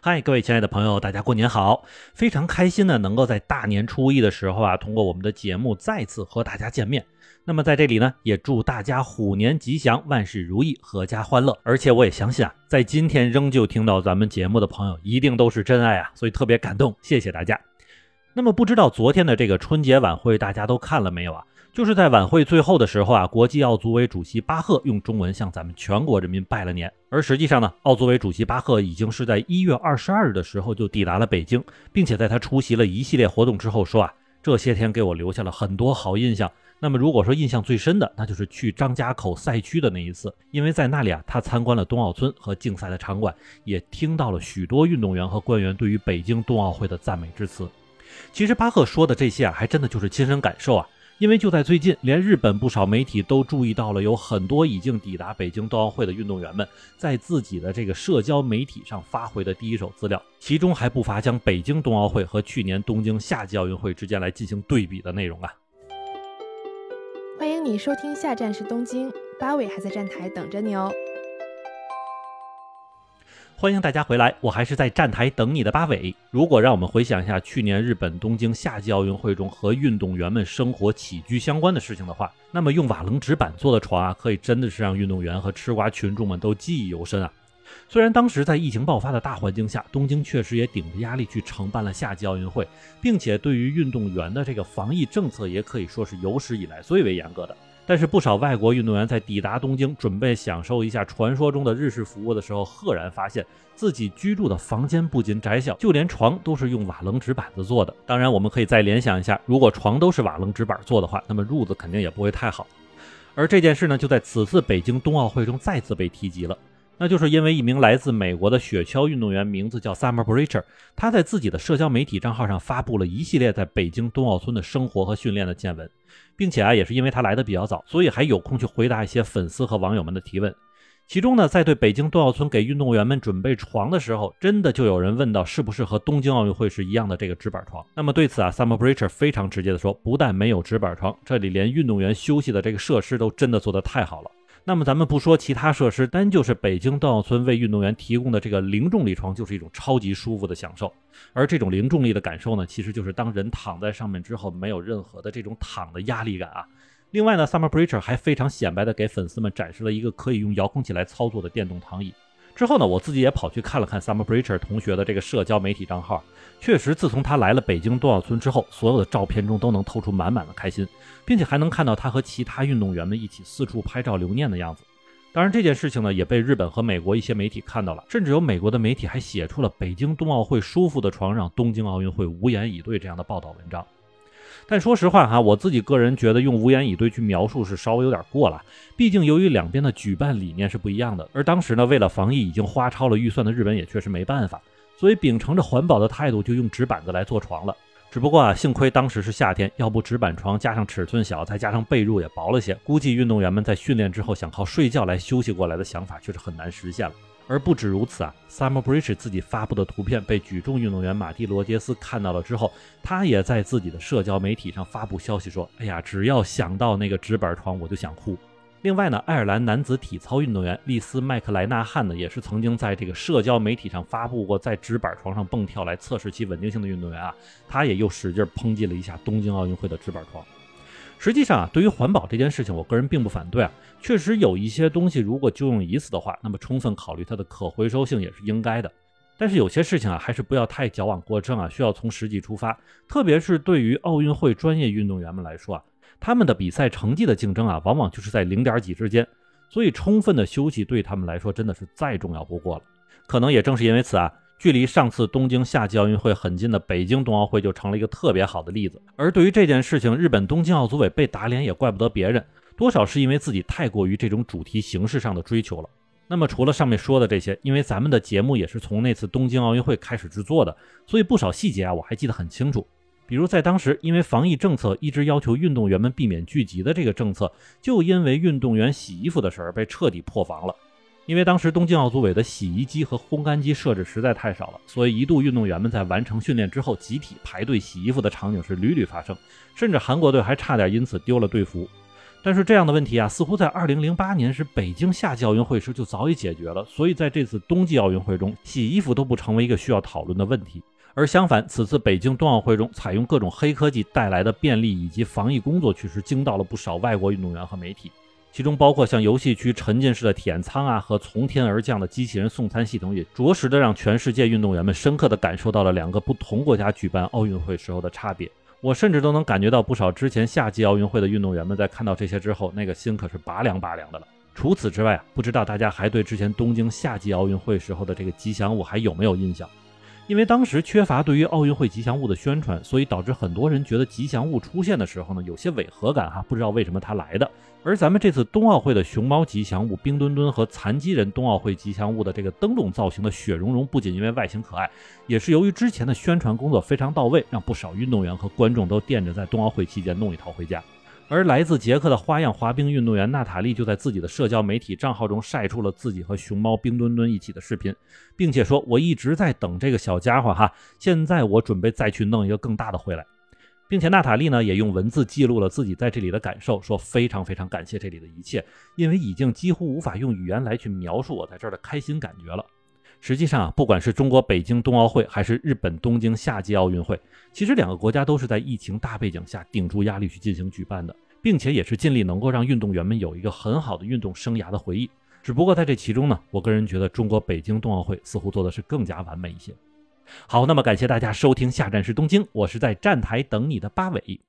嗨，各位亲爱的朋友，大家过年好！非常开心呢，能够在大年初一的时候啊，通过我们的节目再次和大家见面。那么在这里呢，也祝大家虎年吉祥，万事如意，阖家欢乐。而且我也相信啊，在今天仍旧听到咱们节目的朋友，一定都是真爱啊，所以特别感动，谢谢大家。那么不知道昨天的这个春节晚会大家都看了没有啊？就是在晚会最后的时候啊，国际奥组委主席巴赫用中文向咱们全国人民拜了年。而实际上呢，奥组委主席巴赫已经是在一月二十二日的时候就抵达了北京，并且在他出席了一系列活动之后说啊，这些天给我留下了很多好印象。那么如果说印象最深的，那就是去张家口赛区的那一次，因为在那里啊，他参观了冬奥村和竞赛的场馆，也听到了许多运动员和官员对于北京冬奥会的赞美之词。其实巴赫说的这些啊，还真的就是亲身感受啊。因为就在最近，连日本不少媒体都注意到了，有很多已经抵达北京冬奥会的运动员们，在自己的这个社交媒体上发回的第一手资料，其中还不乏将北京冬奥会和去年东京夏季奥运会之间来进行对比的内容啊。欢迎你收听，下站是东京，八尾还在站台等着你哦。欢迎大家回来，我还是在站台等你的八尾。如果让我们回想一下去年日本东京夏季奥运会中和运动员们生活起居相关的事情的话，那么用瓦楞纸板做的床啊，可以真的是让运动员和吃瓜群众们都记忆犹深啊。虽然当时在疫情爆发的大环境下，东京确实也顶着压力去承办了夏季奥运会，并且对于运动员的这个防疫政策也可以说是有史以来最为严格的。但是不少外国运动员在抵达东京，准备享受一下传说中的日式服务的时候，赫然发现自己居住的房间不仅窄小，就连床都是用瓦楞纸板子做的。当然，我们可以再联想一下，如果床都是瓦楞纸板做的话，那么褥子肯定也不会太好。而这件事呢，就在此次北京冬奥会中再次被提及了。那就是因为一名来自美国的雪橇运动员，名字叫 Summer Breacher，他在自己的社交媒体账号上发布了一系列在北京冬奥村的生活和训练的见闻，并且啊，也是因为他来的比较早，所以还有空去回答一些粉丝和网友们的提问。其中呢，在对北京冬奥村给运动员们准备床的时候，真的就有人问到是不是和东京奥运会是一样的这个纸板床。那么对此啊，Summer Breacher 非常直接的说，不但没有纸板床，这里连运动员休息的这个设施都真的做得太好了。那么咱们不说其他设施，单就是北京冬奥村为运动员提供的这个零重力床，就是一种超级舒服的享受。而这种零重力的感受呢，其实就是当人躺在上面之后，没有任何的这种躺的压力感啊。另外呢，Summer Breacher 还非常显摆的给粉丝们展示了一个可以用遥控器来操作的电动躺椅。之后呢，我自己也跑去看了看 Summer Breacher 同学的这个社交媒体账号，确实，自从他来了北京冬奥村之后，所有的照片中都能透出满满的开心，并且还能看到他和其他运动员们一起四处拍照留念的样子。当然，这件事情呢也被日本和美国一些媒体看到了，甚至有美国的媒体还写出了“北京冬奥会舒服的床让东京奥运会无言以对”这样的报道文章。但说实话哈，我自己个人觉得用“无言以对”去描述是稍微有点过了。毕竟由于两边的举办理念是不一样的，而当时呢为了防疫已经花超了预算的日本也确实没办法，所以秉承着环保的态度就用纸板子来做床了。只不过啊，幸亏当时是夏天，要不纸板床加上尺寸小，再加上被褥也薄了些，估计运动员们在训练之后想靠睡觉来休息过来的想法却是很难实现了。而不止如此啊，Summerbridge 自己发布的图片被举重运动员马蒂罗杰斯看到了之后，他也在自己的社交媒体上发布消息说：“哎呀，只要想到那个纸板床，我就想哭。”另外呢，爱尔兰男子体操运动员利斯麦克莱纳汉呢，也是曾经在这个社交媒体上发布过在纸板床上蹦跳来测试其稳定性的运动员啊，他也又使劲抨击了一下东京奥运会的纸板床。实际上啊，对于环保这件事情，我个人并不反对啊。确实有一些东西，如果就用一次的话，那么充分考虑它的可回收性也是应该的。但是有些事情啊，还是不要太矫枉过正啊，需要从实际出发。特别是对于奥运会专业运动员们来说啊，他们的比赛成绩的竞争啊，往往就是在零点几之间，所以充分的休息对他们来说真的是再重要不过了。可能也正是因为此啊。距离上次东京夏季奥运会很近的北京冬奥会就成了一个特别好的例子。而对于这件事情，日本东京奥组委被打脸也怪不得别人，多少是因为自己太过于这种主题形式上的追求了。那么除了上面说的这些，因为咱们的节目也是从那次东京奥运会开始制作的，所以不少细节啊我还记得很清楚。比如在当时，因为防疫政策一直要求运动员们避免聚集的这个政策，就因为运动员洗衣服的事儿被彻底破防了。因为当时东京奥组委的洗衣机和烘干机设置实在太少了，所以一度运动员们在完成训练之后集体排队洗衣服的场景是屡屡发生，甚至韩国队还差点因此丢了队服。但是这样的问题啊，似乎在2008年是北京夏季奥运会时就早已解决了，所以在这次冬季奥运会中，洗衣服都不成为一个需要讨论的问题。而相反，此次北京冬奥会中采用各种黑科技带来的便利以及防疫工作，确实惊到了不少外国运动员和媒体。其中包括像游戏区沉浸式的体验舱啊，和从天而降的机器人送餐系统，也着实的让全世界运动员们深刻的感受到了两个不同国家举办奥运会时候的差别。我甚至都能感觉到不少之前夏季奥运会的运动员们在看到这些之后，那个心可是拔凉拔凉的了。除此之外啊，不知道大家还对之前东京夏季奥运会时候的这个吉祥物还有没有印象？因为当时缺乏对于奥运会吉祥物的宣传，所以导致很多人觉得吉祥物出现的时候呢，有些违和感哈，不知道为什么它来的。而咱们这次冬奥会的熊猫吉祥物冰墩墩和残疾人冬奥会吉祥物的这个灯笼造型的雪容融，不仅因为外形可爱，也是由于之前的宣传工作非常到位，让不少运动员和观众都惦着在冬奥会期间弄一套回家。而来自捷克的花样滑冰运动员娜塔莉就在自己的社交媒体账号中晒出了自己和熊猫冰墩墩一起的视频，并且说：“我一直在等这个小家伙哈，现在我准备再去弄一个更大的回来。”并且娜塔莉呢也用文字记录了自己在这里的感受，说：“非常非常感谢这里的一切，因为已经几乎无法用语言来去描述我在这儿的开心感觉了。”实际上啊，不管是中国北京冬奥会，还是日本东京夏季奥运会，其实两个国家都是在疫情大背景下顶住压力去进行举办的，并且也是尽力能够让运动员们有一个很好的运动生涯的回忆。只不过在这其中呢，我个人觉得中国北京冬奥会似乎做的是更加完美一些。好，那么感谢大家收听下站是东京，我是在站台等你的八尾。